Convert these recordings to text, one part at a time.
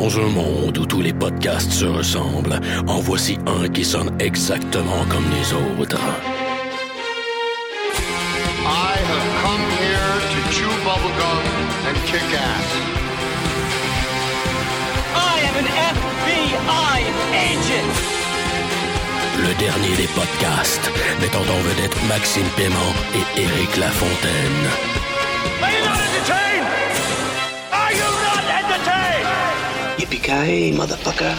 Dans un monde où tous les podcasts se ressemblent, en voici un qui sonne exactement comme les autres. I have come here to chew bubblegum and kick ass. I am an FBI agent. Le dernier des podcasts, mettant en vedette Maxime Paiement et Éric Lafontaine. Motherfucker.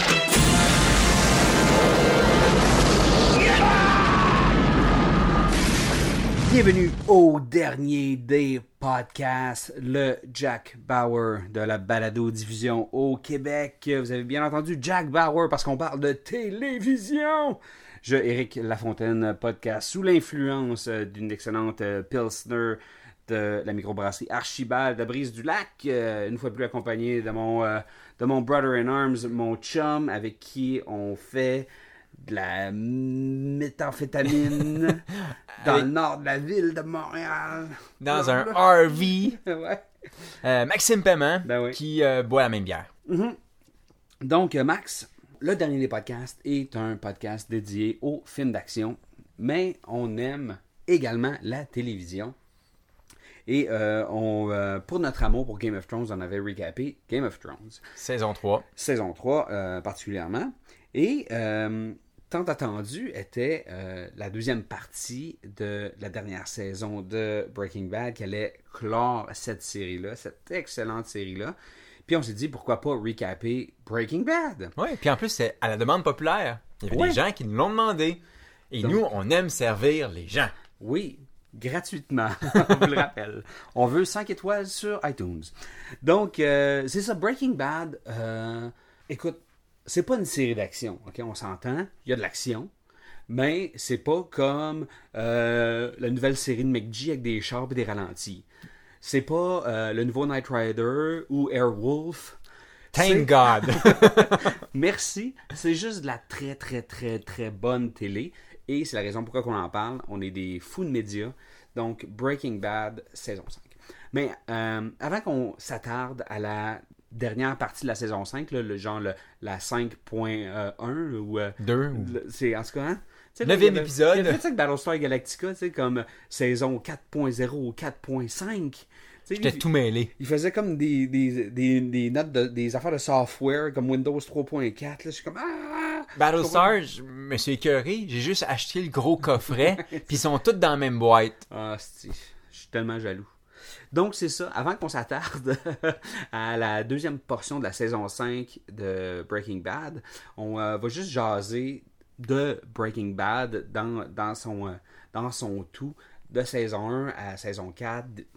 Bienvenue au dernier des podcasts, le Jack Bauer de la balado-diffusion au Québec. Vous avez bien entendu Jack Bauer parce qu'on parle de télévision. Je, Éric Lafontaine, podcast sous l'influence d'une excellente euh, Pilsner de la microbrasserie Archibald de Brise du Lac. Euh, une fois de plus accompagné de mon, euh, de mon brother in arms, mon chum, avec qui on fait de la méthamphétamine dans le nord de la ville de Montréal. dans un RV. ouais. Euh, Maxime Paiement, Ben oui. qui euh, boit la même bière. Donc, euh, Max, le dernier des podcasts est un podcast dédié aux films d'action, mais on aime également la télévision. Et euh, on, euh, pour notre amour pour Game of Thrones, on avait recapé Game of Thrones, Saison 3. saison 3 euh, particulièrement. Et tant attendu était la deuxième partie de la dernière saison de Breaking Bad qui allait clore cette série-là, cette excellente série-là. Puis on s'est dit pourquoi pas recaper Breaking Bad? Oui, puis en plus, c'est à la demande populaire. Il y avait Ouais. des gens qui nous l'ont demandé. Et Donc- nous, on aime servir les gens. Oui, gratuitement, on vous le rappelle. On veut 5 étoiles sur iTunes. Donc, euh, c'est ça, Breaking Bad. euh, écoute, c'est pas une série d'action, ok? On s'entend, il y a de l'action. Mais c'est pas comme euh, la nouvelle série de McG avec des chars et des ralentis. C'est pas le nouveau Knight Rider ou Airwolf. Thank God. Merci. C'est juste de la très, très, très, très bonne télé. Et c'est la raison pourquoi on en parle. On est des fous de médias. Donc, Breaking Bad, saison 5. Mais euh, avant qu'on s'attarde à la dernière partie de la saison 5, là, le genre le- la 5.1 ou... euh, ou- le- C'est en tout cas... hein? Neuvième épisode. Il y a fait ça avec Battlestar Galactica, tu sais, comme saison 4.0 ou 4.5. J'étais tout mêlé. il faisait comme des, des, des, des notes, de- des affaires de software comme Windows 3.4. Là, je suis comme ah! Battlestar, je me suis écœuré. J'ai juste acheté le gros coffret. puis ils sont tous dans la même boîte. Ah, je suis tellement jaloux. Donc, c'est ça. Avant qu'on s'attarde à la deuxième portion de la saison 5 de Breaking Bad, on euh, va juste jaser de Breaking Bad dans, dans, son, euh, dans son tout, de saison 1 à saison 4, d-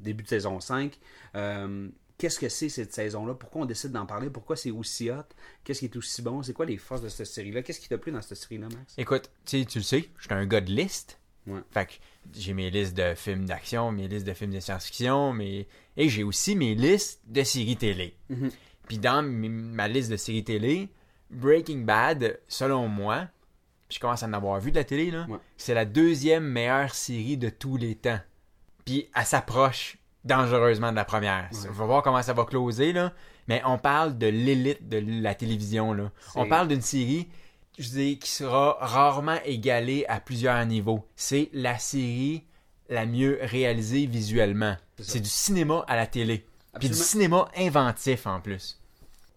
début de saison 5. Euh, Qu'est-ce que c'est cette saison-là? Pourquoi on décide d'en parler? Pourquoi c'est aussi hot? Qu'est-ce qui est aussi bon? C'est quoi les forces de cette série-là? Qu'est-ce qui t'a plu dans cette série-là, Max? Écoute, tu le sais, je suis un gars de liste. Ouais. Fait que j'ai mes listes de films d'action, mes listes de films de science-fiction, mais et j'ai aussi mes listes de séries télé. Puis dans ma liste de séries télé, Breaking Bad, selon moi, puis je commence à en avoir vu de la télé là, Ouais. c'est la deuxième meilleure série de tous les temps. Puis elle s'approche dangereusement de la première. On va voir comment ça va closer là, mais on parle de l'élite de la télévision là. On parle d'une série je dis, qui sera rarement égalée à plusieurs niveaux. C'est la série la mieux réalisée visuellement. C'est du cinéma à la télé. Puis du cinéma inventif en plus.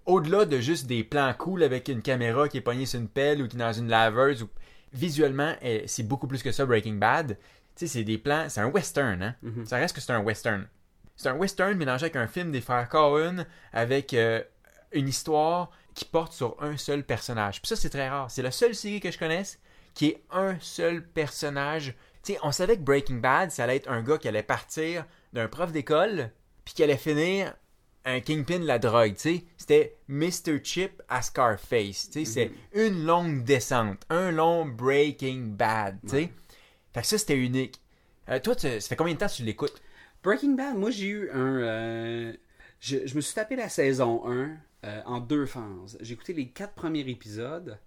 Au-delà de juste des plans cool avec une caméra qui est pognée sur une pelle ou qui est dans une laveuse, ou... visuellement, c'est beaucoup plus que ça Breaking Bad. Tu sais, c'est des plans, c'est un western, hein. Ça reste que c'est un western. C'est un western mélangé avec un film des frères Coen avec euh, une histoire qui porte sur un seul personnage. Puis ça, c'est très rare. C'est la seule série que je connaisse qui est un seul personnage. Tu sais, on savait que Breaking Bad, ça allait être un gars qui allait partir d'un prof d'école, puis qui allait finir un kingpin de la drogue, tu sais. C'était Mr. Chip à Scarface, tu sais. C'est une longue descente, un long Breaking Bad, tu sais. Fait que ça, c'était unique. Euh, toi, tu- ça fait combien de temps que tu l'écoutes? Breaking Bad, moi j'ai eu un. euh, je, je me suis tapé la saison 1 euh, en deux phases. J'ai écouté les quatre premiers épisodes,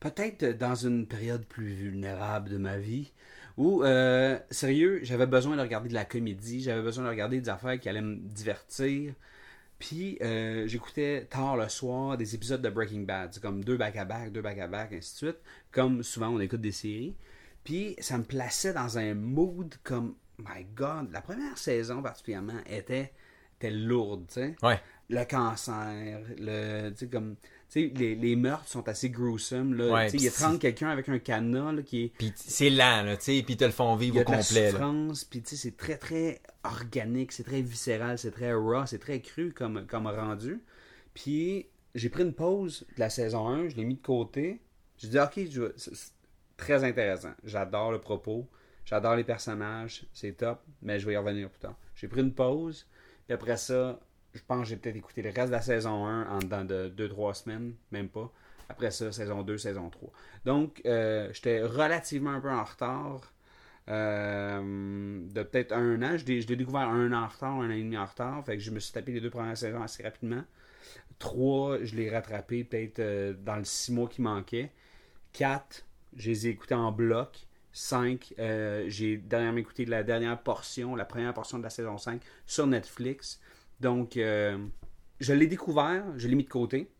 peut-être dans une période plus vulnérable de ma vie, où, sérieux, j'avais besoin de regarder de la comédie, j'avais besoin de regarder des affaires qui allaient me divertir. Puis euh, j'écoutais tard le soir des épisodes de Breaking Bad. C'est comme deux back-à-back, deux back-à-back, ainsi de suite. Comme souvent on écoute des séries. Puis ça me plaçait dans un mood comme, my God, la première saison particulièrement était, était lourde, tu sais. Ouais. Le cancer, le, tu sais, comme, les, les meurtres sont assez gruesome, là. Ouais, il y a puis 30 quelqu'un avec un cadenas, là, qui est, Puis c'est lent, là, tu sais, puis ils te le font vivre y a au de complet, puis tu sais, c'est très, très organique, c'est très viscéral, c'est très raw, c'est très cru comme, comme rendu. Puis j'ai pris une pause de la saison 1, je l'ai mis de côté. J'ai dit, ok, je c'est c'est très intéressant. J'adore le propos, j'adore les personnages, c'est top, mais je vais y revenir plus tard. J'ai pris une pause, puis après ça, je pense que j'ai peut-être écouté le reste de la saison 1 en dedans de 2-3 semaines, même pas. Après ça, saison 2, saison 3. Donc, euh, j'étais relativement un peu en retard. euh, de peut-être un an. Je l'ai découvert un an en retard, un an et demi en retard. Fait que je me suis tapé les deux premières saisons assez rapidement. Trois, je l'ai rattrapé peut-être euh, dans le six mois qui manquait. Quatre, je les ai écoutés en bloc. Cinq, j'ai dernièrement écouté la dernière portion, la première portion de la saison 5 sur Netflix. Donc, euh, je l'ai découvert, je l'ai mis de côté.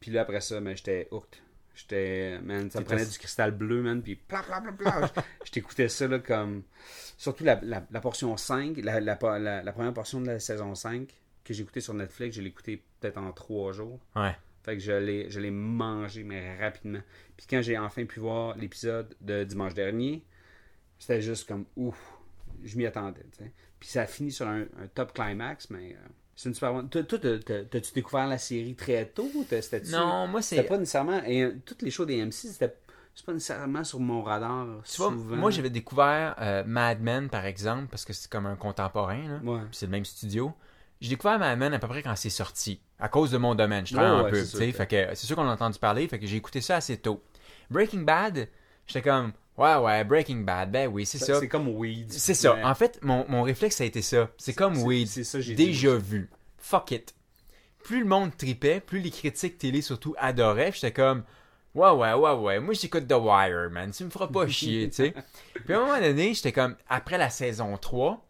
Puis là, après ça, ben, j'étais hooked. J'étais, man, ça me prenait du cristal bleu, man, puis pla, pla, pla, pla. Je t'écoutais ça, là, comme... Surtout la, la, la portion 5, la, première portion de la saison 5, que j'ai écouté sur Netflix, je l'ai écouté peut-être en trois jours. Ouais. Fait que je l'ai, je l'ai mangé, mais rapidement. Puis quand j'ai enfin pu voir l'épisode de dimanche dernier, c'était juste comme ouf, je m'y attendais. tu sais. Puis ça a fini sur un, un top climax, mais euh, c'est une super bonne. Toi, toi, t'as- t'as- t'as-tu découvert la série très tôt Non, moi, c'est- C'était pas nécessairement. Et euh, toutes les shows des MC, c'était c'est pas nécessairement sur mon radar. Vois, souvent. moi, j'avais découvert euh, Mad Men, par exemple, parce que c'est comme un contemporain, là. Ouais. C'est le même studio. J'ai découvert Mad Men à peu près quand c'est sorti, à cause de mon domaine. Je travaille Ouais, un ouais, peu, c'est tu sûr sais. que- Fait que c'est sûr qu'on a entendu parler, fait que j'ai écouté ça assez tôt. Breaking Bad, j'étais comme, ouais, ouais, Breaking Bad, ben oui, c'est ça. C'est comme Weed. C'est ça. Ouais. En fait, mon, mon réflexe, ça a été ça. C'est comme Weed. c'est ça, j'ai Déjà vu. Fuck it. Plus le monde tripait, plus les critiques télé surtout adoraient. puis J'étais comme, ouais, ouais, ouais, ouais. Moi, j'écoute The Wire, man. Tu me feras pas chier, tu sais. Puis à un moment donné, j'étais comme, après la saison 3,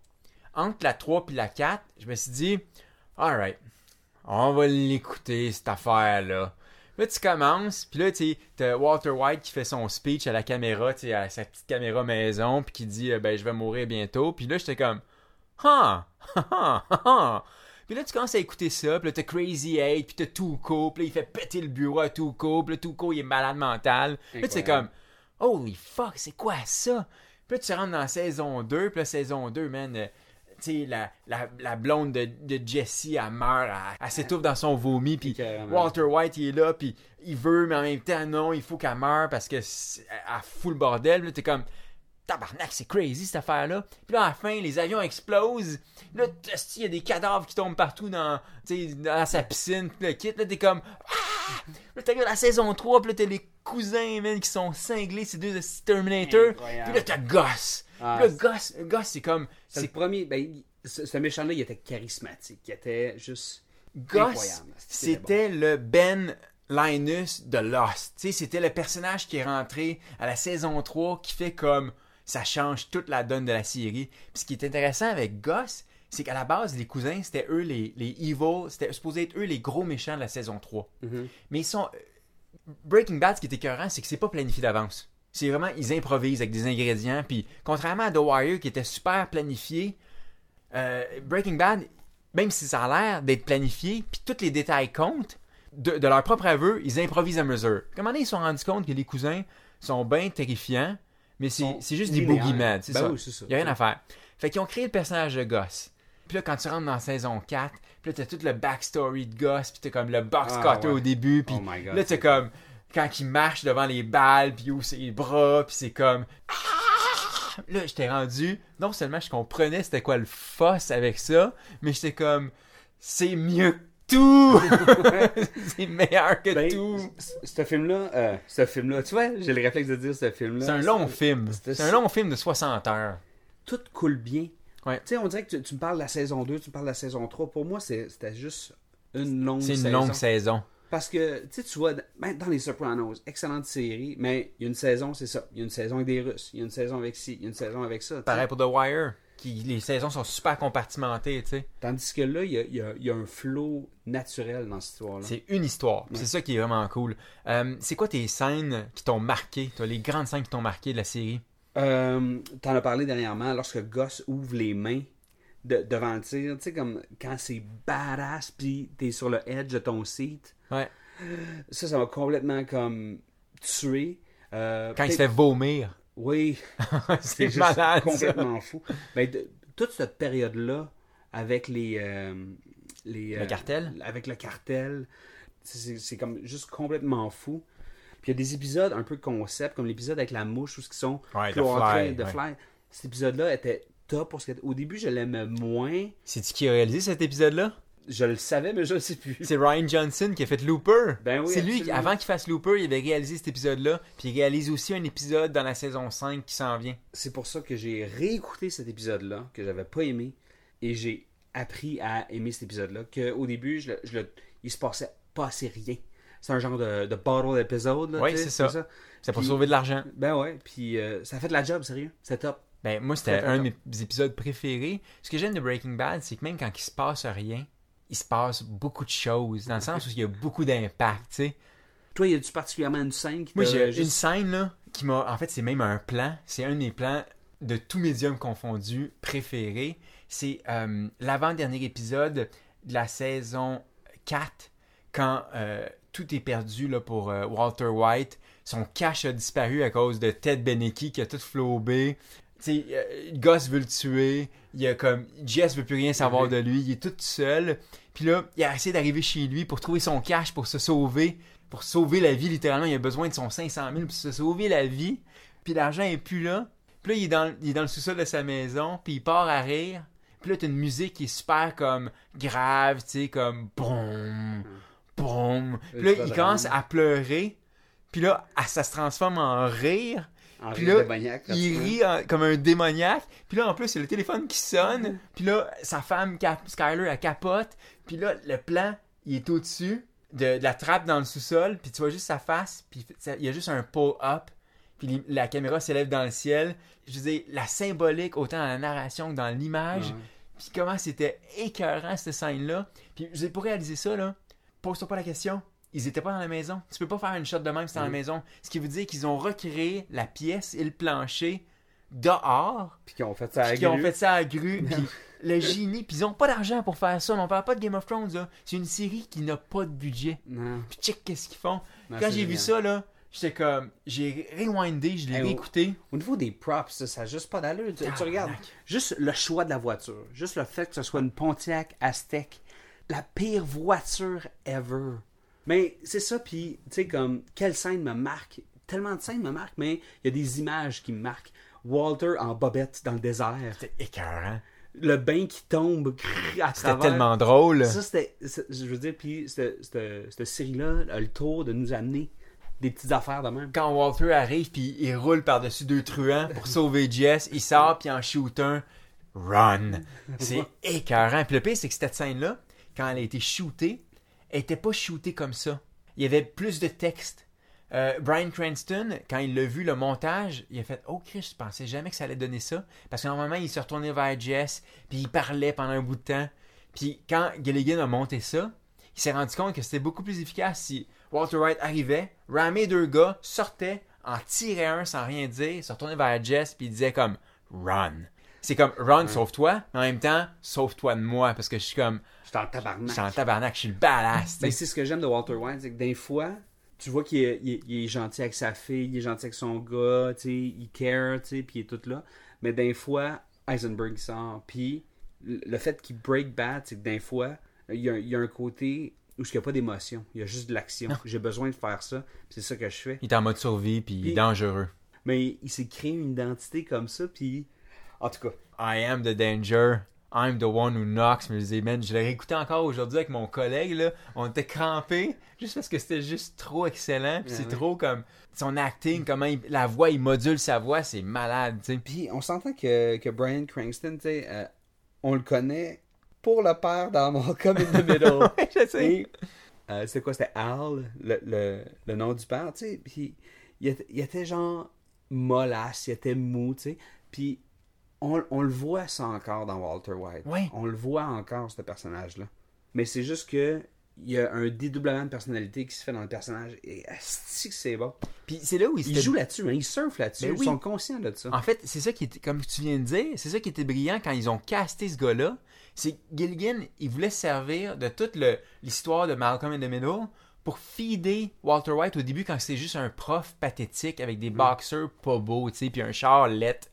entre la 3 puis la 4, je me suis dit, alright, on va l'écouter, cette affaire-là. Là, tu commences, puis là, tu t'as Walter White qui fait son speech à la caméra, tu à sa petite caméra maison, puis qui dit, euh, ben, je vais mourir bientôt. Puis là, j'étais comme, ah, ah, ah, ah. Puis là, tu commences à écouter ça, puis là, t'as Crazy Eight, puis t'as Tuco, puis là, il fait péter le bureau à Tuco, puis là, Tuco, il est malade mental. Puis là, tu comme, holy fuck, c'est quoi ça? Puis là, tu rentres dans saison 2, puis la saison 2, man, euh, sais, la, la, la blonde de, de Jessie, elle meurt, elle, elle s'étouffe dans son vomi, puis. Walter White, il est là, puis il veut, mais en même temps, non, il faut qu'elle meure parce que c'est- elle fout le bordel. Là, t'es comme, tabarnak, c'est crazy cette affaire-là. Puis là, à la fin, les avions explosent. Là, il y a des cadavres qui tombent partout dans, dans sa piscine, le kit. Là, t'es comme, ah! Là, t'as la saison 3, puis là, t'as les cousins, man, qui sont cinglés, ces deux de Terminator. Puis là, t'as Goss. Ah, là, Goss, Goss, c'est comme, C'est le premier. Ben, ce, ce méchant-là, il était charismatique. Il était juste. Goss, c'était le Ben Linus de Lost. C'était le personnage qui est rentré à la saison 3 qui fait comme ça change toute la donne de la série. Puis ce qui est intéressant avec Goss, c'est qu'à la base, les cousins, c'était eux les, les evil, c'était supposé être eux les gros méchants de la saison 3. Mais ils sont. Breaking Bad, ce qui est écœurant, c'est que c'est pas planifié d'avance. C'est vraiment, ils improvisent avec des ingrédients. Puis, contrairement à The Wire, qui était super planifié, euh, Breaking Bad, même si ça a l'air d'être planifié, puis tous les détails comptent, de, de leur propre aveu, ils improvisent à mesure. Comment ils se sont rendus compte que les cousins sont bien terrifiants, mais c'est juste des boogeymen, c'est Ben ça. oui, c'est ça. Il y a rien à faire. Fait qu'ils ont créé le personnage de Goss. Puis là, quand tu rentres dans saison 4, puis là, t'as tout le backstory de Goss, puis t'as comme le box Ah, cutter ouais. au début, puis Oh God, là, t'as comme quand il marche devant les balles, puis il ouvre ses bras, puis c'est comme... Ah! Là, j'étais rendu... Non seulement je comprenais c'était quoi le fuss avec ça, mais j'étais comme... C'est mieux que tout! c'est meilleur que Ben, tout! Ce film-là, euh, ce film-là, tu vois, j'ai le réflexe de dire ce film-là. C'est un long film. C'est un long film de 60 heures. Tout coule bien. Ouais. Tu sais, on dirait que tu, tu me parles de la saison 2, tu me parles de la saison 3. Pour moi, c'est- c'était juste une longue C'est saison. une longue saison. Parce que, tu vois, ben, dans Les Sopranos, excellente série, mais il y a une saison, c'est ça. Il y a une saison avec des Russes, il y a une saison avec ci, il y a une saison avec ça. tu sais. Pareil pour The Wire, qui les saisons sont super compartimentées, tu sais. Tandis que là, il y a, y a- y a un flow naturel dans cette histoire-là. C'est une histoire. C'est ça qui est vraiment cool. Euh, c'est quoi tes scènes qui t'ont marqué, toi, les grandes scènes qui t'ont marqué de la série? Euh, T'en as parlé dernièrement, lorsque Goss ouvre les mains de- devant le tir, tu sais, comme quand c'est badass, puis t'es sur le edge de ton seat. Ouais. Ça, ça m'a complètement comme tué. Euh, Quand il se fait vomir. Oui, c'est juste malade. ça. complètement fou. De- toute cette période-là, avec les... euh, les Le cartel? Avec le cartel, c'est comme juste complètement fou. Puis il y a des épisodes un peu concept, comme l'épisode avec la mouche, où ce qui sont Ouais, The cloîtrés, Fly, The ouais. Fly. Cet épisode-là était top. Parce que, au début, je l'aimais moins. C'est-tu qui a réalisé cet épisode-là? Je le savais, mais je ne sais plus. C'est Ryan Johnson qui a fait Looper. Ben oui, c'est lui, qui, avant qu'il fasse Looper, il avait réalisé cet épisode-là. Puis il réalise aussi un épisode dans la saison 5 qui s'en vient. C'est pour ça que j'ai réécouté cet épisode-là, que j'avais pas aimé, et j'ai appris à aimer cet épisode-là. Qu'au début, je le- je le- il se passait pas assez rien. C'est un genre de, de bottle épisode. sais, c'est ça. C'est pour sauver de l'argent. Ben ouais, puis euh, ça a fait de la job, sérieux. C'est top. Ben, moi, c'était un de mes épisodes préférés. Ce que j'aime de Breaking Bad, c'est que même quand il se passe rien, il se passe beaucoup de choses. Dans le sens où il y a beaucoup d'impact, tu sais. Toi, y a-tu particulièrement une scène qui Moi, j'ai une juste... scène, là, qui m'a. En fait, c'est même un plan. C'est un de mes plans de tous médiums confondus préférés. C'est euh, l'avant-dernier épisode de la saison 4, quand euh, tout est perdu là, pour euh, Walter White. Son cash a disparu à cause de Ted Benecke qui a tout flobé. Tu sais, euh, Gus veut le tuer. Il y a comme Jess veut plus rien savoir de lui. Il est tout seul. Puis là, il a essayé d'arriver chez lui pour trouver son cash pour se sauver, pour sauver la vie littéralement. Il a besoin de son 500 000 pour se sauver la vie. Puis l'argent est plus là. Puis là, il est dans, il est dans le sous-sol de sa maison. Puis il part à rire. Puis là, t'as une musique qui est super comme grave, tu sais, comme boum, boum. Puis là, il commence à pleurer. Puis là, ça se transforme en rire. En Puis rire là, démoniaque, il rit en- comme un démoniaque. Puis là, en plus, il y a le téléphone qui sonne. Puis là, sa femme, Cap- Skyler, elle capote. Puis là, le plan, il est au-dessus de, de la trappe dans le sous-sol. Puis tu vois juste sa face. Puis il y a juste un pull-up. Puis la caméra s'élève dans le ciel. Je veux dire, la symbolique, autant dans la narration que dans l'image. Ouais. Puis comment c'était écœurant, cette scène-là. Puis je veux dire, pour réaliser ça, là, pose-toi pas la question. Ils étaient pas dans la maison. Tu peux pas faire une shot de même si t'es dans la maison. Ce qui veut dire qu'ils ont recréé la pièce et le plancher dehors. Puis qui ont fait ça à Puis qu'ils ont grue. fait ça à grue. Puis le génie. Puis ils ont pas d'argent pour faire ça. On parle pas de Game of Thrones, là. C'est une série qui n'a pas de budget. Non. Puis check qu'est-ce qu'ils font. Non, Quand j'ai vu ça, là, j'étais comme. J'ai rewindé, je l'ai Hey, réécouté. Au niveau des props, ça, ça n'a juste pas d'allure. Tu, regardes, juste le choix de la voiture, juste le fait que ce soit une Pontiac Aztec, la pire voiture ever. Mais c'est ça, puis, tu sais, comme, quelle scène me marque Tellement de scènes me marquent, mais il y a des images qui me marquent. Walter en bobette dans le désert, C'était écœurant. le bain qui tombe crrr, à C'était tellement drôle. Ça, c'était. Je veux dire, puis, cette, cette, cette série-là a le tour de nous amener des petites affaires de même. quand Walter arrive puis il roule par-dessus deux truands pour sauver Jess, il sort puis en shoot un run. C'est écœurant. Puis le pire c'est que cette scène là, quand elle a été shootée, elle était pas shootée comme ça. Il y avait plus de texte. Euh, Brian Cranston, quand il l'a vu le montage, il a fait Oh Chris, je pensais jamais que ça allait donner ça. Parce que normalement, il se retournait vers Jess, puis il parlait pendant un bout de temps. Puis quand Gilligan a monté ça, il s'est rendu compte que c'était beaucoup plus efficace si Walter White arrivait, ramait deux gars, sortait, en tirait un sans rien dire, se retournait vers Jess, puis il disait comme Run. C'est comme Run, sauve-toi, mais en même temps, sauve-toi de moi, parce que je suis comme, Je suis en tabarnak. je suis en tabarnak, je suis le badass. tu Ben, c'est ce que j'aime de Walter White, c'est que des fois, tu vois qu'il est, il est- il est gentil avec sa fille, il est gentil avec son gars, tu sais, il care, tu sais, puis il est tout là. Mais des fois, Heisenberg sort, puis le fait qu'il break bad, c'est que des fois, il y a, un- il y a un côté où il n'y a pas d'émotion, il y a juste de l'action. J'ai besoin de faire ça, c'est ça que je fais. Il est en mode survie, puis il est dangereux. Mais il s'est créé une identité comme ça, puis en tout cas, I am the danger. I'm the one who knocks. Mais je disais, man, je l'ai réécouté encore aujourd'hui avec mon collègue, là. On était crampés, juste parce que c'était juste trop excellent. Puis Ah c'est trop comme son acting, comment il- la voix, il module sa voix, c'est malade, tu sais. Puis on s'entend que, que Brian Cranston, tu sais, euh, on le connaît pour le père dans Malcolm in the Middle. je sais. Et, euh, c'était quoi? C'était Al, le, le, le nom du père, tu sais. Puis il était, il était genre mollasse, il était mou, tu sais. Puis on, on le voit ça encore dans Walter White. Ouais. On le voit encore, ce personnage-là. Mais c'est juste que il y a un dédoublement de personnalité qui se fait dans le personnage. Et asti que c'est bon. Puis c'est là où il, Ils s'était- jouent là-dessus, hein, ils surfent là-dessus. Ben Ils oui. sont conscients de ça. En fait, c'est ça qui était, comme tu viens de dire, c'est ça qui était brillant quand ils ont casté ce gars-là. C'est Gilligan, il voulait se servir de toute l'histoire de Malcolm in the Middle pour feeder Walter White au début quand c'était juste un prof pathétique avec des boxers pas beaux, tu sais, puis un char lettre.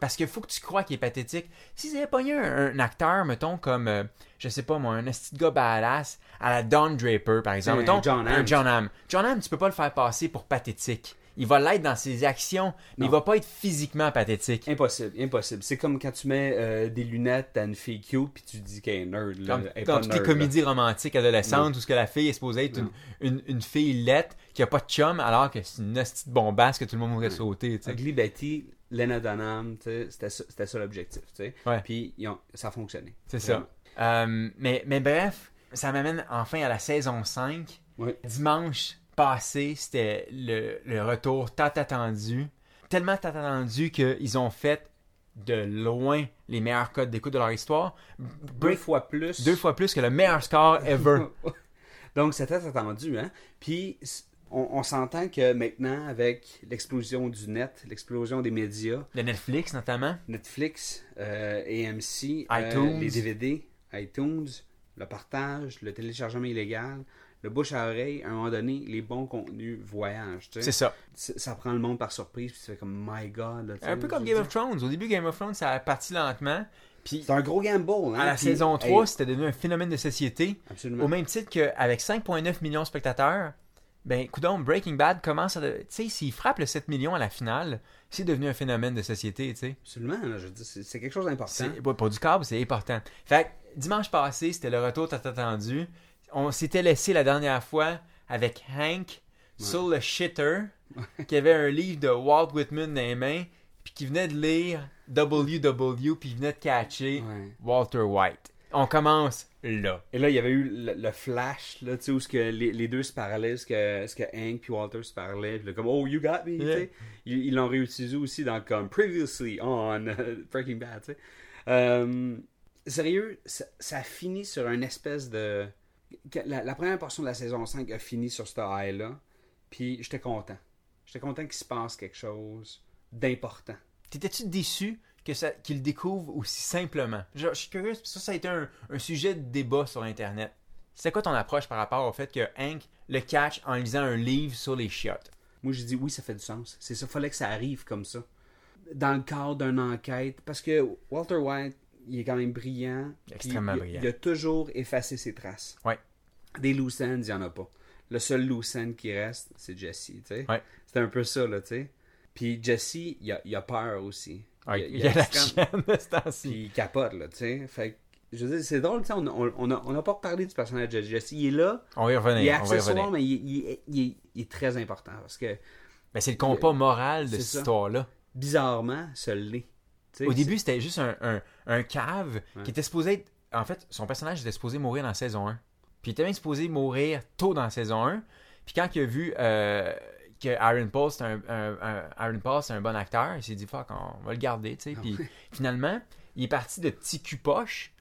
Parce qu'il faut que tu crois qu'il est pathétique. S'ils avaient pogné un, un acteur, mettons, comme, euh, je sais pas moi, un de gars badass, à la Don Draper, par exemple, Un mettons, John un Hamm. John Hamm. John Hamm, tu peux pas le faire passer pour pathétique. Il va l'être dans ses actions, mais Non. il va pas être physiquement pathétique. Impossible, impossible. C'est comme quand tu mets euh, des lunettes à une fille cute puis tu dis qu'elle est nerd. Là. Comme est toutes les là. comédies romantiques adolescentes où ce que la fille est supposée être une, une, une fille laite qui a pas de chum alors que c'est une hostie de bombasse que tout le monde voudrait sauter. tu sais. Ugly Betty, Lena Dunham, c'était ça, l'objectif. Ouais. Puis ils ont- ça a fonctionné. C'est ça. Euh, mais, mais bref, ça m'amène enfin à la saison 5. Ouais. Dimanche passé, c'était le, le retour tant attendu. Tellement tant attendu qu'ils ont fait de loin les meilleurs codes d'écoute de leur histoire. Deux fois plus. deux fois plus que le meilleur score ever. Donc c'était attendu, hein. Puis on, on s'entend que maintenant, avec l'explosion du net, l'explosion des médias, de Netflix notamment. Netflix, euh, AMC, euh, iTunes. les DVD, iTunes, le partage, le téléchargement illégal, le bouche à oreille, à un moment donné, les bons contenus voyagent. tu sais. C'est ça. Ça prend le monde par surprise, puis tu fais comme My God. là, Un peu comme Game of. Thrones. Au début, Game of Thrones, ça a parti lentement. C'est un gros gamble. Hein? à la puis, saison hey, 3, c'était devenu un phénomène de société. absolument. Au même titre qu'avec 5,9 millions de spectateurs, ben, coudonc, Breaking Bad commence à. Tu sais, s'il frappe le 7 millions à la finale, c'est devenu un phénomène de société, tu sais. Absolument, là, je dire, c'est quelque chose d'important. Ouais, Pour du câble, c'est important. Fait que, dimanche passé, c'était le retour tant attendu. On s'était laissé la dernière fois avec Hank sur le shitter, qui avait un livre de Walt Whitman dans les mains, puis qui venait de lire WW, puis il venait de catcher Ouais. Walter White. On commence là. Et là, il y avait eu le, le flash, là, tu sais, où ce que les, les deux se parlaient, ce que, ce que Hank puis Walter se parlaient, puis là, comme, oh, you got me, tu sais. Ils ils l'ont réutilisé aussi dans comme Previously on Breaking Bad, tu sais. Euh, sérieux, ça, ça finit sur une espèce de. La, la première portion de la saison 5 a fini sur ce high-là, puis j'étais content. J'étais content qu'il se passe quelque chose d'important. T'étais-tu déçu que ça, qu'il le découvre aussi simplement? Je, je suis curieux, ça, ça a été un, un sujet de débat sur Internet. C'est quoi ton approche par rapport au fait que Hank le catch en lisant un livre sur les chiottes? Moi, je dis oui, ça fait du sens. C'est ça, fallait que ça arrive comme ça. Dans le cadre d'une enquête, parce que Walter White, il est quand même brillant. Extrêmement il, brillant. Il a toujours effacé ses traces. Ouais. Des loose ends, il n'y en a pas. Le seul loose end qui reste, c'est Jesse, tu sais. Ouais. C'est un peu ça, là, tu sais. Puis Jesse, il a, il a peur aussi. Il- il y a la extrême- chienne de ce temps-ci. puis il capote, là, tu sais. Fait que, je veux dire, c'est drôle, tu sais, on n'a on, on pas reparlé du personnage de Jesse. Il est là, On va y il est accessoire, mais il, il est- très important parce que, Mais c'est le compas moral de cette histoire-là. bizarrement, l'est. Sais, Au début, c'était juste un, un, un cave Ouais. qui était supposé être. En fait, son personnage était supposé mourir dans la saison 1. Puis il était même supposé mourir tôt dans la saison 1. Puis quand il a vu euh, que Aaron Paul, c'est un, un- un- Aaron Paul, c'est un bon acteur, il s'est dit, fuck, on va le garder. tu sais. Puis finalement, il est parti de petit cul poche,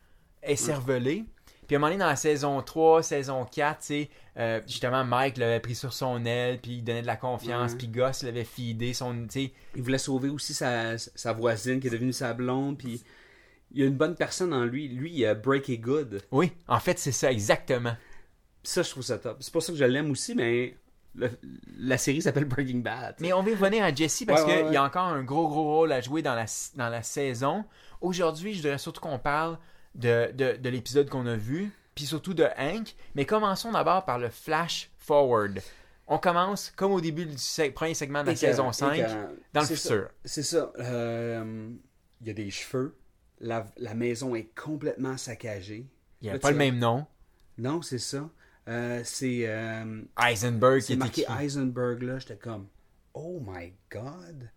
écervelé. Puis à un moment donné, dans la saison 3, saison 4, tu sais, euh, justement, Mike l'avait pris sur son aile, puis il donnait de la confiance, puis Gus l'avait feedé, son, Il voulait sauver aussi sa, sa voisine qui est devenue sa blonde. Puis il y a une bonne personne en lui. Lui, il a break it good. Oui, en fait, c'est ça, exactement. Ça, je trouve ça top. C'est pour ça que je l'aime aussi, mais le- la série s'appelle Breaking Bad. Mais on va revenir à Jesse parce Ouais, qu'il ouais. y a encore un gros, gros rôle à jouer dans la, dans la saison. Aujourd'hui, je voudrais surtout qu'on parle de, de, de l'épisode qu'on a vu, puis surtout de Hank. Mais commençons d'abord par le flash forward. On commence, comme au début du se- premier segment de la saison 5, écœurant. dans le C'est ça. futur. C'est ça. Euh, Il y a des cheveux. La, la maison est complètement saccagée. Il n'y a Là, pas le vois- même nom. Non, c'est ça. Euh, c'est euh, Eisenberg qui c'est est marqué écrit. Eisenberg là. J'étais comme, oh my god.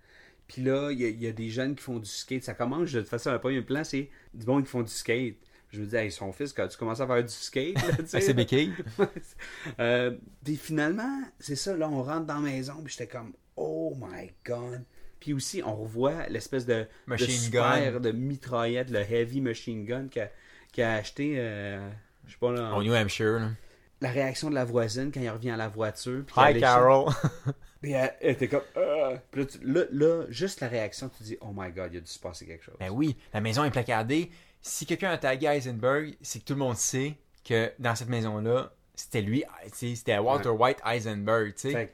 Puis là, il y, a- il y a des jeunes qui font du skate. Ça commence, de toute façon, le premier plan, c'est du monde qui font du skate. Je me dis, hey, son fils, quand tu commences à faire du skate, ses béquilles. euh, puis finalement, c'est ça, là, on rentre dans la maison, puis j'étais comme, oh my god. Puis aussi, on revoit l'espèce de, de Machine super gun. de mitraillette, le heavy machine gun qu'a qu'a acheté, euh, je sais pas là, en- Au New Hampshire, là. La réaction de la voisine quand il revient à la voiture. puis Hi. Carol. Puis elle, elle était comme. Euh. Puis là, tu- là, là, juste la réaction, tu dis, oh my god, il a dû se passer quelque chose. ben oui, la maison est placardée. Si quelqu'un a tagué Heisenberg, c'est que tout le monde sait que dans cette maison-là, c'était lui, c'était Walter White Heisenberg, tu sais.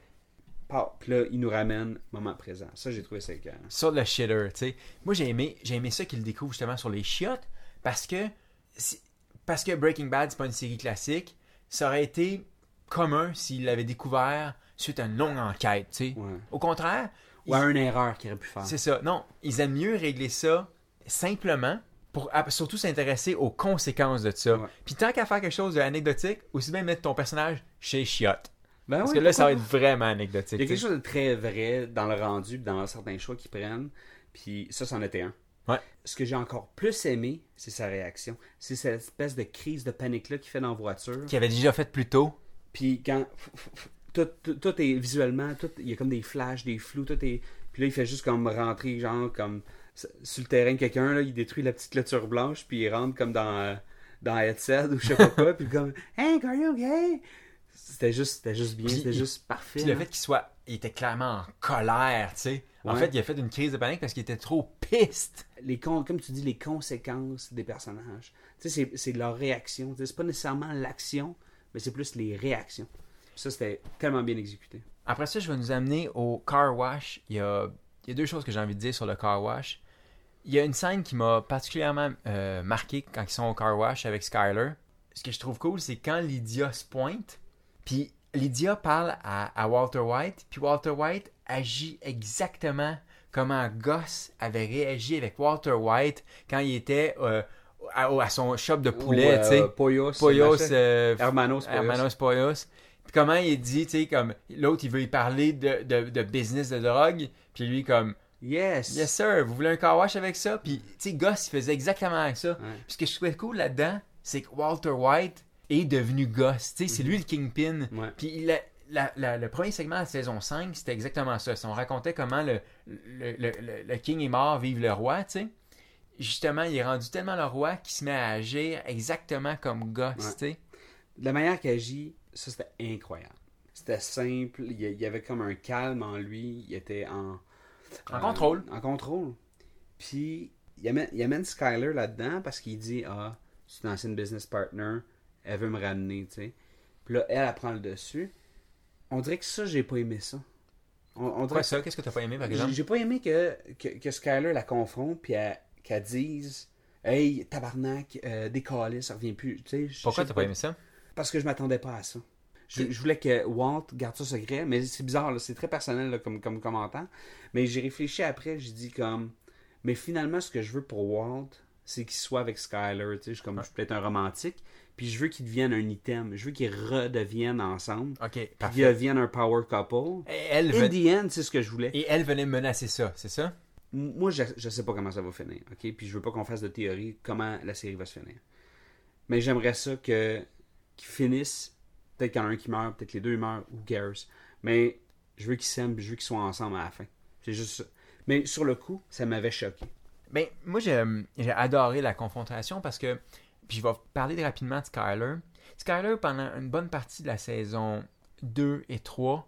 Puis là, il nous ramène moment présent. Ça, j'ai trouvé ça écœurant. sur le shitter, tu sais. Moi, j'ai aimé, j'ai aimé ça qu'il découvre justement sur les chiottes parce que parce que Breaking Bad, c'est pas une série classique. Ça aurait été commun s'il l'avait découvert suite à une longue enquête, tu sais. Ouais. Au contraire, Ou à une erreur qu'il aurait pu faire. c'est ça. Non, ils aiment mieux régler ça simplement pour surtout s'intéresser aux conséquences de ça. Ouais. Puis tant qu'à faire quelque chose d'anecdotique, aussi bien mettre ton personnage chez chiottes. Ben Parce que là, ça va être vraiment anecdotique. Il y a quelque chose de très vrai dans le rendu, dans certains choix qu'ils prennent. Puis ça, c'en était un. Ouais. Ce que j'ai encore plus aimé, c'est sa réaction. C'est cette espèce de crise de panique-là qu'il fait dans la voiture. Qu'il avait déjà fait plus tôt. Puis quand tout, tout, tout est visuellement, tout, il y a comme des flashs, des flous, tout est. Puis là, il fait juste comme rentrer, genre, comme sur le terrain de quelqu'un, là, il détruit la petite clôture blanche, puis il rentre comme dans, euh, dans Headset ou je sais pas quoi, puis comme Hey, are you okay? C'était juste, c'était juste bien, c'était juste parfait. Puis le hein. fait qu'il soit. Il était clairement en colère, tu sais. En fait, il a fait une crise de panique parce qu'il était trop piste. les con- comme tu dis, les conséquences des personnages. Tu sais, c'est- leur réaction. C'est pas nécessairement l'action, mais c'est plus les réactions. Ça, c'était tellement bien exécuté. Après ça, je vais nous amener au car wash. Il y a, il y a deux choses que j'ai envie de dire sur le car wash. Il y a une scène qui m'a particulièrement euh, marqué quand ils sont au car wash avec Skyler. Ce que je trouve cool, c'est quand Lydia se pointe, puis Lydia parle à, à Walter White, puis Walter White agit exactement comme un gosse avait réagi avec Walter White quand il était euh, à, à son shop de poulet, Ou, tu sais. euh, Poyos. Poyos, euh, Hermanos Poyos. Hermanos Poyos. Puis comment il dit, tu sais, comme l'autre, il veut y parler de, de, de business de drogue. Puis lui, comme, Yes. yes sir, vous voulez un car wash avec ça? Puis, tu sais, Goss, il faisait exactement avec ça. Ouais. Puis ce que je trouvais cool là-dedans, c'est que Walter White est devenu Goss. Tu sais, c'est lui le kingpin. Ouais. Puis la- la- le premier segment de la saison 5, c'était exactement ça. On racontait comment le, le, le- king est mort, vive le roi, tu sais. Justement, il est rendu tellement le roi qu'il se met à agir exactement comme Goss, Ouais. la manière qu'il agit, ça, c'était incroyable. C'était simple. Il y a- il y avait comme un calme en lui. Il était en... En euh, contrôle. En contrôle. Puis, il amène, il amène Skyler là-dedans parce qu'il dit Ah, c'est une ancienne business partner, elle veut me ramener, tu sais. Puis là, elle, elle prend le dessus. On dirait que ça, j'ai pas aimé ça. On, on dirait ça? Qu'est-ce que t'as pas aimé, par exemple? j'ai pas aimé que, que, que Skyler la confronte puis elle- qu'elle dise Hey, tabarnak, euh, décalé, ça revient plus. Tu sais, Pourquoi t'as pas aimé ça? Parce que je m'attendais pas à ça. Je, je voulais que Walt garde ça secret, mais c'est bizarre, c'est très personnel là, comme, comme commentaire. Mais j'ai réfléchi après, j'ai dit comme. Mais finalement, ce que je veux pour Walt, c'est qu'il soit avec Skyler. Tu sais, je comme, je suis peut-être un romantique. Puis je veux qu'ils deviennent un item. Je veux qu'ils redeviennent ensemble. Ok, Qu'ils parfait. deviennent un power couple. Et elle, In ven- the end, c'est ce que je voulais. et elle venait menacer ça, c'est ça? Moi, je, je sais pas comment ça va finir, ok? Puis je veux pas qu'on fasse de théorie comment la série va se finir. Mais j'aimerais ça que qu'ils finissent. Peut-être qu'il y en a un qui meurt, peut-être les deux meurent, ou cares? Mais je veux qu'ils s'aiment, puis je veux qu'ils soient ensemble à la fin. C'est juste ça. Mais sur le coup, ça m'avait choqué. Ben, moi, j'ai adoré la confrontation parce que. Puis je vais parler rapidement de Skyler. Skyler, pendant une bonne partie de la saison 2 et 3,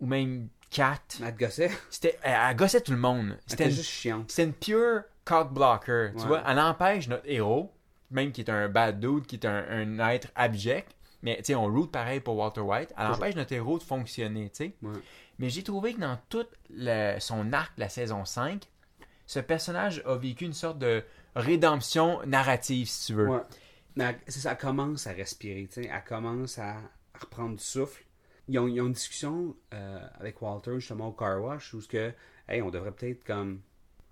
ou même 4, Matt Gosset, c'était, elle, elle gossait tout le monde. C'était juste chiante. c'était une pure cock blocker. Tu Ouais. vois, elle empêche notre héros, même qui est un bad dude, qui est un, un être abject. Mais tu sais, on root pareil pour Walter White. Elle empêche notre héros de fonctionner, tu sais. Ouais. Mais j'ai trouvé que dans tout le- son arc de la saison 5, ce personnage a vécu une sorte de rédemption narrative, si tu veux. Ouais. Mais elle- ça, elle commence à respirer. Elle commence à, à reprendre du souffle. Ils ont, ils ont une discussion euh, avec Walter, justement, au car wash, où ce que, hey, on devrait peut-être comme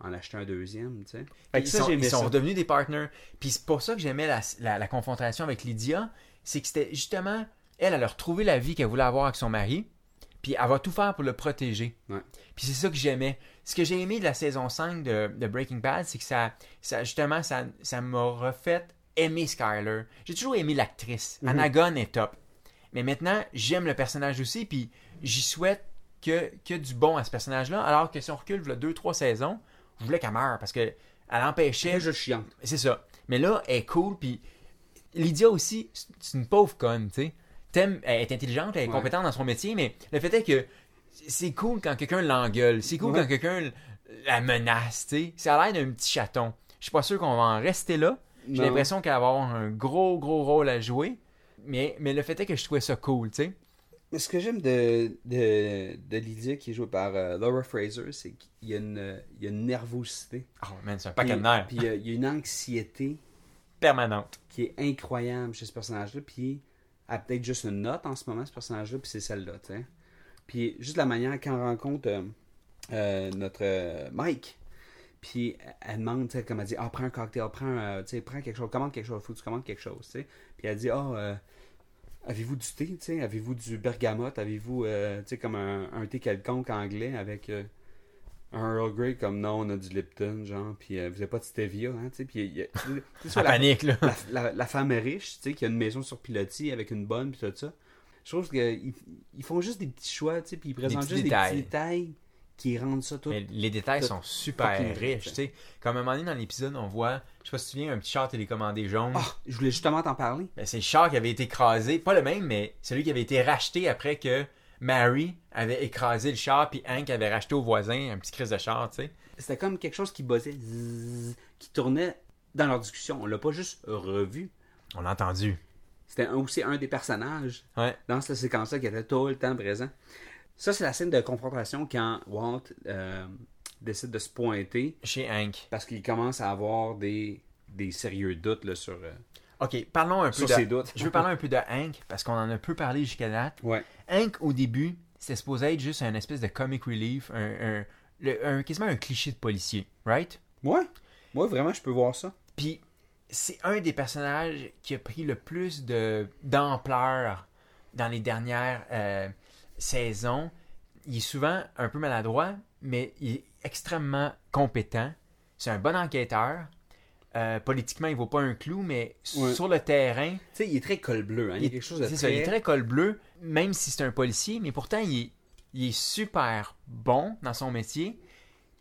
en acheter un deuxième, tu Ils ça, sont, ils sont ça. redevenus des partners. Puis c'est pour ça que j'aimais la, la- la confrontation avec Lydia. C'est que c'était justement, elle, elle a retrouvé la vie qu'elle voulait avoir avec son mari. Puis elle va tout faire pour le protéger. Ouais. Puis c'est ça que j'aimais. Ce que j'ai aimé de la saison 5 de, de Breaking Bad, c'est que ça, ça justement, ça, ça m'a refait aimer Skyler. J'ai toujours aimé l'actrice. Anna Gunn est top. Mais maintenant, j'aime le personnage aussi, puis j'y souhaite que, que du bon à ce personnage-là, alors que si on recule, là, deux, trois saisons, je voulais qu'elle meure parce que elle empêchait. Juste chiante. C'est ça. Mais là, elle est cool, puis Lydia aussi, c'est une pauvre conne, tu sais. T'aimes- Elle est intelligente, elle est Ouais. compétente dans son métier, mais le fait est que c'est cool quand quelqu'un l'engueule, c'est cool Ouais. quand quelqu'un la menace, tu sais. Ça a l'air d'un petit chaton. Je suis pas sûr qu'on va en rester là. J'ai l'impression qu'elle va avoir un gros, gros rôle à jouer. Mais, mais le fait est que je trouvais ça cool, tu sais. Mais ce que j'aime de, de, de Lydia, qui est jouée par euh, Laura Fraser, c'est qu'il y a une, il y a une nervosité. Oh man, c'est un paquet de nerfs. puis il y a- il y a une anxiété Permanente. qui est incroyable chez ce personnage-là. Puis a peut-être juste une note en ce moment, ce personnage-là, puis c'est celle-là, tu sais. Puis juste la manière on rencontre euh, euh, notre euh, Mike, puis elle demande, tu sais, comme elle dit, ah, prends un cocktail, prends, euh, tu sais, prends quelque chose, commande quelque chose, faut que tu commandes quelque chose, tu sais. Puis elle dit, ah, avez-vous du thé, tu sais, avez-vous du bergamote, avez-vous, tu sais, comme un, un thé quelconque anglais avec un Earl Grey, comme non, on a du Lipton, genre, puis euh, vous avez pas de stevia, hein, tu sais, puis la- panique, là. la, la- la femme est riche, tu sais, qui a une maison sur pilotis avec une bonne, puis tout ça. Je trouve qu'ils ils font juste des petits choix, tu sais, puis ils présentent petits juste détails. des petits détails qui rendent ça tout. Mais les détails tout sont super riches, riche, tu sais. Comme à un moment donné dans l'épisode, on voit, je sais pas si tu te souviens, un petit char télécommandé jaune. Ah, je voulais justement t'en parler. Ben, c'est le char qui avait été écrasé, pas le même, mais celui qui avait été racheté après que Mary avait écrasé le char, puis Hank avait racheté au voisin un petit crise de char, tu sais. C'était comme quelque chose qui buzzait, zzzz, qui tournait dans leur discussion. On l'a pas juste revu. On l'a entendu. C'était aussi un des personnages Ouais. dans cette séquence-là qui était tout le temps présent. Ça, c'est la scène de confrontation quand Walt euh, décide de se pointer Chez Hank. parce qu'il commence à avoir des, des sérieux doutes là, sur. euh, Ok, parlons un peu Sur de. doutes. Je veux parler un peu de Hank, parce qu'on en a peu parlé jusqu'à date. Ouais. Hank, au début, c'était supposé être juste un espèce de comic relief, un, un, le- un- quasiment un cliché de policier, right? Ouais. Moi, vraiment, je peux voir ça. Puis c'est un des personnages qui a pris le plus de d'ampleur dans les dernières euh, saisons. Il est souvent un peu maladroit, mais il est extrêmement compétent. C'est un bon enquêteur. Euh, politiquement, il vaut pas un clou, mais Ouais. sur le terrain, Tu sais, il est très col bleu. Hein? Il y a quelque chose de très... ça, il est très col bleu, même si c'est un policier, mais pourtant il est, il est super bon dans son métier,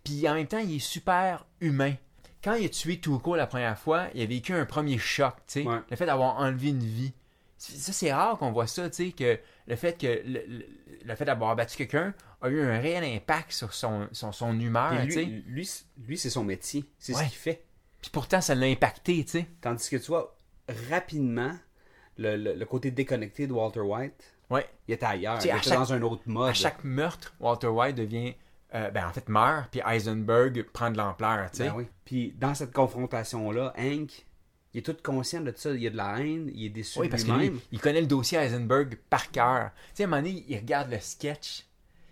puis en même temps il est super humain. Quand il a tué Tuco la première fois, il a vécu un premier choc, tu sais, Ouais. le fait d'avoir enlevé une vie. Ça c'est rare qu'on voit ça, tu sais, que le fait que le, le- le fait d'avoir battu quelqu'un a eu un réel impact sur son, son, son humeur, Puis lui, lui, c'est- lui, c'est son métier. C'est Ouais. ce qu'il fait. Puis pourtant ça l'a impacté, tu sais. Tandis que tu vois, rapidement, le, le- le côté déconnecté de Walter White, Ouais. il était ailleurs. Il était chaque- dans un autre mode. À chaque meurtre, Walter White devient, euh, ben en fait meurt, puis Heisenberg prend de l'ampleur, tu sais. Ben oui. Puis dans cette confrontation-là, Hank, il est tout conscient de ça. Il y a de la haine, il est déçu Oui, parce lui-même. il connaît le dossier Heisenberg par cœur. Tu sais, à un moment donné, il regarde le sketch.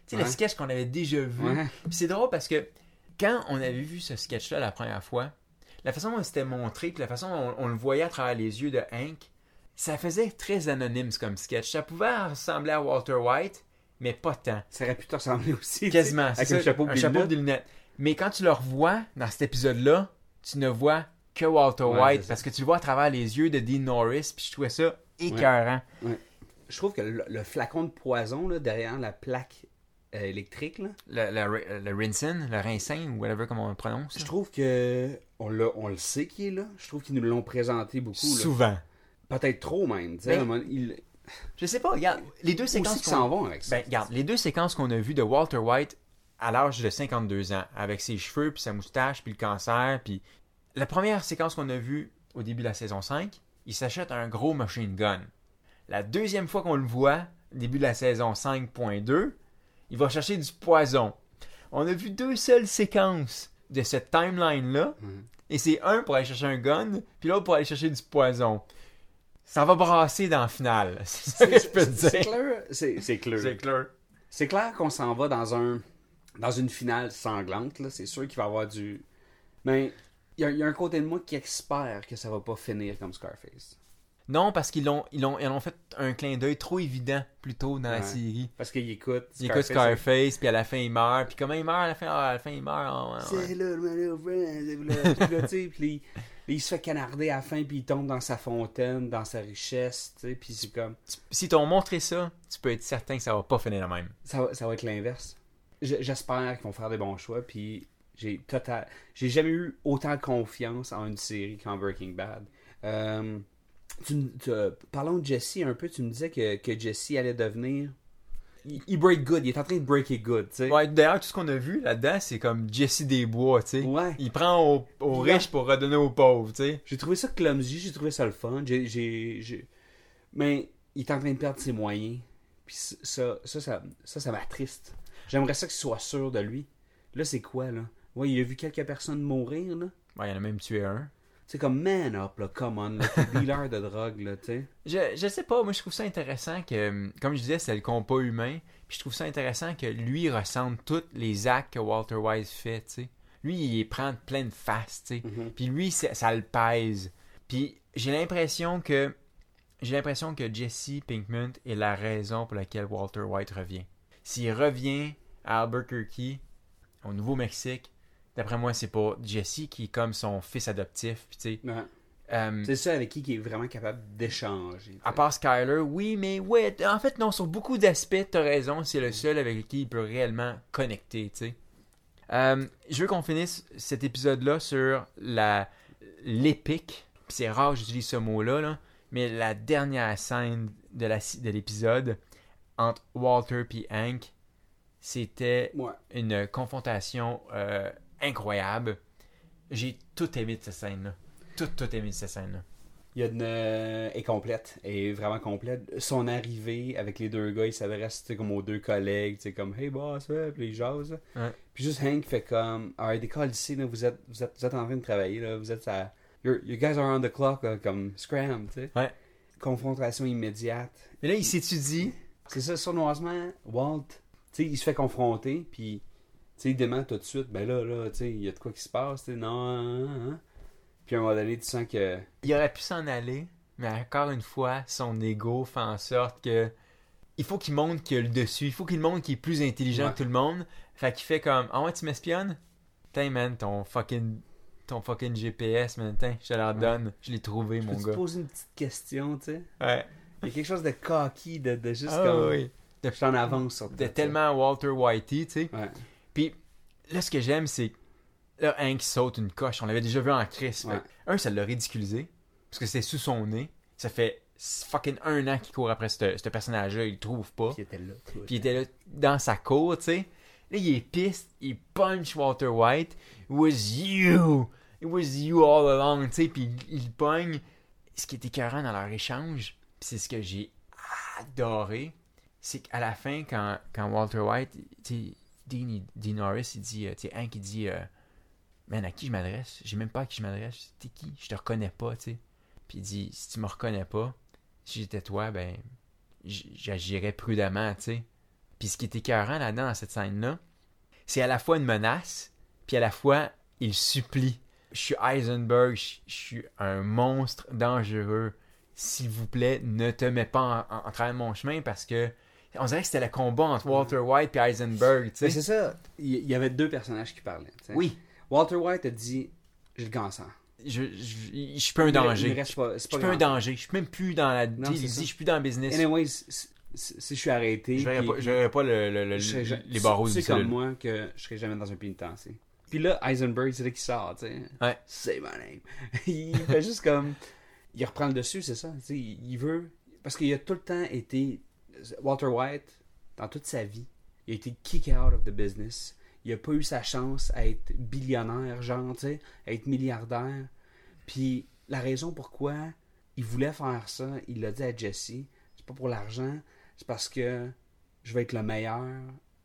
Tu sais, le sketch qu'on avait déjà vu. Ouais. Puis c'est drôle parce que quand on avait vu ce sketch-là la première fois, la façon dont c'était montré, puis la façon dont on, on le voyait à travers les yeux de Hank, ça faisait très anonyme ce comme sketch. Ça pouvait ressembler à Walter White, mais pas tant. Ça aurait pu te ressembler aussi. Quasiment. Avec ça, un chapeau, un de lunettes. Mais quand tu le revois dans cet épisode-là, tu ne vois que Walter Ouais, White parce que tu le vois à travers les yeux de Dean Norris, puis je trouvais ça écœurant. Je trouve que le, le flacon de poison là, derrière la plaque électrique, là, le, le, le Rinsin, le Rinsin, ou whatever comment on le prononce. je trouve que on, l'a- on le sait qu'il est là. Je trouve qu'ils nous l'ont présenté beaucoup. là. Souvent. Peut-être trop même. Ben, il... Je sais pas, regarde, les deux séquences s'en qu'on... vont avec ça. Ben, regarde, les deux séquences qu'on a vues de Walter White à l'âge de 52 ans, avec ses cheveux, puis sa moustache, puis le cancer, puis... La première séquence qu'on a vue au début de la saison 5, il s'achète un gros machine gun. La deuxième fois qu'on le voit, début de la saison 5.2, il va chercher du poison. On a vu deux seules séquences de cette timeline-là, et c'est un pour aller chercher un gun, puis l'autre pour aller chercher du poison. Ça va brasser dans le final. C'est ça que je peux te C'est dire. clair. C'est clair. C'est clair. C'est clair qu'on s'en va dans un dans une finale sanglante. C'est sûr qu'il va y avoir du. Mais il y, a- il y a un côté de moi qui espère que ça va pas finir comme Scarface. Non, parce qu'ils l'ont, ils l'ont, ils ont fait un clin d'œil trop évident plus tôt dans la série. Parce qu'il écoute. Il écoute Scarface, puis à la fin il meurt, puis comment il meurt à la fin? Ah, À la fin il meurt. ah, ouais, ouais. C'est là. Puis là, tu sais, puis il se fait canarder à la fin, puis il tombe dans sa fontaine, dans sa richesse, tu sais, puis c'est comme... Si t'ont montré ça, tu peux être certain que ça va pas finir de même. Ça va, ça va être l'inverse. J'espère qu'ils vont faire des bons choix, puis j'ai total... J'ai jamais eu autant confiance en une série qu'en Breaking Bad. Euh, tu, tu- euh, parlons de Jesse un peu, tu me disais que, que Jesse allait devenir... Il, il break good, il est en train de break it good, tu sais. Ouais, d'ailleurs, tout ce qu'on a vu là-dedans, c'est comme Jesse Desbois, tu sais. Ouais. Il prend aux, riches pour redonner aux pauvres, tu sais. J'ai trouvé ça clumsy, j'ai trouvé ça le fun. J'ai, j'ai, Mais il est en train de perdre ses moyens. Puis ça, ça, ça, ça, ça, ça m'attriste. J'aimerais ça qu'il soit sûr de lui. Là, c'est quoi, là? Ouais, il a vu quelques personnes mourir, là. Ouais, il en a même tué un. C'est comme man up, là, come on, là, dealer de drogue, là, tu sais. Je, je sais pas, moi je trouve ça intéressant que, comme je disais, c'est le compas humain. Puis je trouve ça intéressant que lui ressemble tous les actes que Walter White fait, tu sais. Lui, il prend plein de faces, tu sais. Puis lui, ça, ça le pèse. Puis j'ai l'impression que j'ai l'impression que Jesse Pinkman est la raison pour laquelle Walter White revient. S'il revient à Albuquerque, au Nouveau-Mexique, d'après moi, c'est pas Jesse qui est comme son fils adoptif. Puis tu sais, Ouais. euh, C'est ça avec qui qui est vraiment capable d'échanger. à part Skyler, oui, mais ouais, en fait, non, sur beaucoup d'aspects, t'as raison, c'est le seul avec qui il peut réellement connecter, tu sais. Euh, je veux qu'on finisse cet épisode-là sur la l'épique, c'est rare que j'utilise ce mot-là, là, mais la dernière scène de la de l'épisode entre Walter et Hank, c'était Ouais. une confrontation euh, incroyable. J'ai tout aimé de cette scène-là. Tout, tout aimé de cette scène-là. Il y a une. euh, est complète. est vraiment complète. Son arrivée avec les deux gars, il s'adresse comme aux deux collègues, tu sais, comme Hey boss, ouais, puis les jase. Ouais. Puis juste Hank fait comme Alright, décolle ici, là, vous, êtes, vous, êtes, vous êtes en train de travailler, là, vous êtes à. You're, you guys are on the clock, là, comme scram, tu sais. Ouais. Confrontation immédiate. Mais là, il s'étudie. C'est ça, sournoisement, Walt, tu sais, il se fait confronter, puis, il demande tout de suite, ben là, là, tu sais, il y a de quoi qui se passe, tu non, hein, hein, hein. Puis à un moment donné, tu sens que. Il aurait pu s'en aller, mais encore une fois, son ego fait en sorte que il faut qu'il montre qu'il a le dessus, il faut qu'il montre qu'il est plus intelligent Ouais. que tout le monde. Fait qu'il fait comme Ah ouais, tu m'espionnes Tiens, man, ton fucking ton fucking GPS, man, tiens, je te le redonne. Je l'ai trouvé, Je mon gars. poser une petite question, tu sais? Ouais. Il y a quelque chose de cocky, de, de juste Ah comme. oui. Je t'en avance sur De tellement Walter Whitey, tu sais. Ouais. Puis là, ce que j'aime, c'est là, Hank saute une coche. On l'avait déjà vu en crise. Ouais. Un, ça l'a ridiculisé. Parce que c'était sous son nez. Ça fait fucking un an qu'il court après ce personnage-là. Il le trouve pas. Puis il était là. Puis il était là dans sa cour, tu sais. Là, il est piste. Il punch Walter White. It was you. It was you all along, tu sais. Puis il, il pogne. Ce qui est écœurant dans leur échange, c'est ce que j'ai adoré, c'est qu'à la fin, quand, quand Walter White, tu sais, Dean, il- Norris, il dit, euh, tu Hank, il dit, euh, man, à qui je m'adresse? J'ai même pas à qui je m'adresse. T'es qui? Je te reconnais pas, tu sais. Puis il dit, si tu me reconnais pas, si j'étais toi, ben, j'agirais prudemment, tu sais. Puis ce qui est écœurant là-dedans, dans cette scène-là, c'est à la fois une menace, puis à la fois, il supplie. Je suis Heisenberg, je, je suis un monstre dangereux. S'il vous plaît, ne te mets pas en, en, en travers de mon chemin parce que on dirait que c'était le combat entre Walter White et Heisenberg, Mais c'est ça. Il il y avait deux personnages qui parlaient. Oui, Walter White a dit J'ai le cancer. je, je, je suis pas un Il il danger. reste pas- c'est Je suis pas un danger. Je suis même plus dans la. Non, c'est il dit, je suis plus dans le business. Anyways, si je suis arrêté. je verrai puis- pas, pas le, le- le- serais les barreaux du sais comme moi que je serais jamais dans un pénitencier. Puis là, Heisenberg, c'est là qu'il sort, tu sais. Ouais. Say my name. il fait juste comme. Il reprend le dessus, c'est ça. Tu sais, il il veut. Parce qu'il a tout le temps été. Walter White, dans toute sa vie, il a été kick out of the business. Il a pas eu sa chance à être billionnaire, genre, tu sais, à être milliardaire. Puis la raison pourquoi il voulait faire ça, il l'a dit à Jesse, c'est pas pour l'argent, c'est parce que je veux être le meilleur,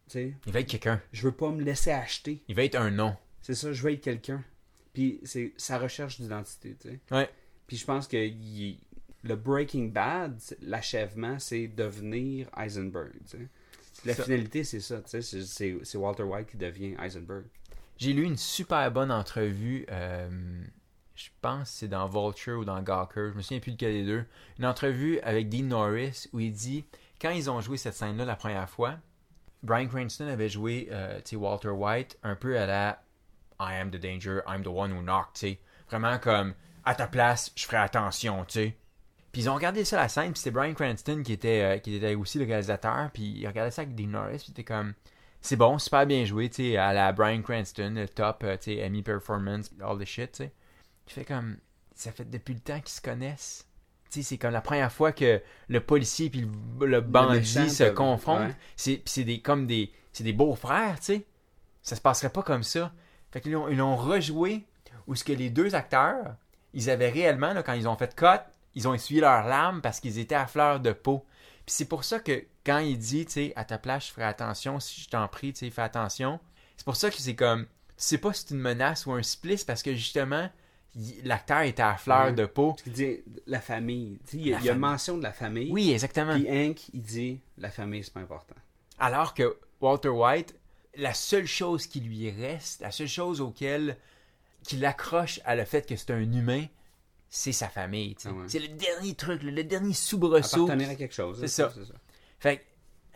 tu sais. Il va être quelqu'un. Je veux pas me laisser acheter. Il va être un nom. C'est ça, je veux être quelqu'un. Puis c'est sa recherche d'identité, tu sais. Ouais. Puis je pense que il- le Breaking Bad, l'achèvement, c'est devenir Heisenberg. La Ça- finalité, c'est ça, c'est- Walter White qui devient Heisenberg. J'ai lu une super bonne entrevue. euh, je pense que c'est dans Vulture ou dans Gawker. Je me souviens plus de quel des deux. Une entrevue avec Dean Norris où il dit quand ils ont joué cette scène-là la première fois, Brian Cranston avait joué euh, Walter White un peu à la I am the danger, I'm the one who knocked. Vraiment comme à ta place, je ferais attention, sais. Puis ils ont regardé ça la scène, puis c'était Brian Cranston qui était, euh, qui était aussi le réalisateur, puis il regardait ça avec Dean Norris, puis il était comme, c'est bon, super bien joué, tu sais, à la Brian Cranston, le top, euh, tu sais, Emmy Performance, all the shit, tu sais. Fais comme, ça fait depuis le temps qu'ils se connaissent. Tu sais, c'est comme la première fois que le policier puis le, le bandit se confrontent. ouais. C'est, puis c'est des, comme des, c'est des beaux-frères, tu sais. Ça se passerait pas comme ça. Fait qu'ils l'ont, ils l'ont rejoué où ce que les deux acteurs, ils avaient réellement, là, quand ils ont fait cut, ils ont essuyé leurs larmes parce qu'ils étaient à fleur de peau. Puis c'est pour ça que quand il dit, tu sais, à ta place, je ferai attention, si je t'en prie, tu sais, fais attention. C'est pour ça que c'est comme, tu sais pas si c'est une menace ou un supplice parce que justement, l'acteur était à fleur Ouais. de peau. Il dit la famille. Tu sais, il y a, La il y a famille. mention de la famille. Oui, exactement. Puis Hank, il dit la famille, c'est pas important. Alors que Walter White, la seule chose qui lui reste, la seule chose auquel qu'il accroche à le fait que c'est un humain, c'est sa famille. Ah ouais. C'est le dernier truc, le, le dernier soubresaut. Appartenir à quelque chose. C'est ça. Fait que,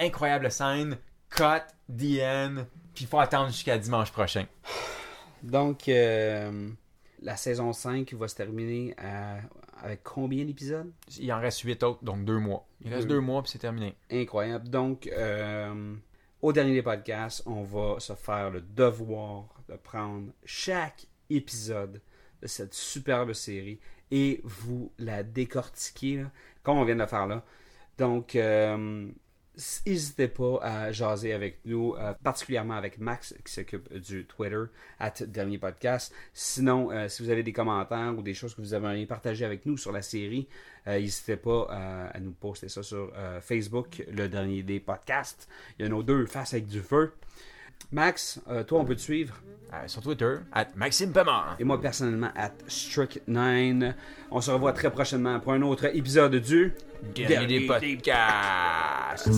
incroyable scène, cut, the end, puis il faut attendre jusqu'à dimanche prochain. Donc, euh, la saison 5 va se terminer à- avec combien d'épisodes? Il en reste huit autres, donc deux mois. Il reste Deux. deux mois, puis c'est terminé. Incroyable. Donc, euh, au dernier des podcasts, on va se faire le devoir de prendre chaque épisode de cette superbe série et vous la décortiquer, là, comme on vient de le faire là. Donc, euh, n'hésitez pas à jaser avec nous, euh, particulièrement avec Max qui s'occupe du Twitter, at dernier podcast. Sinon, euh, si vous avez des commentaires ou des choses que vous aimeriez partager avec nous sur la série, n'hésitez pas à nous poster ça sur Facebook, le dernier des podcasts. Il y a nos deux faces avec du feu. Max, euh, toi, on peut te suivre? Euh, sur Twitter, at Maxime. Et moi, personnellement, at Strict9. On se revoit très prochainement pour un autre épisode du Dernier des podcasts.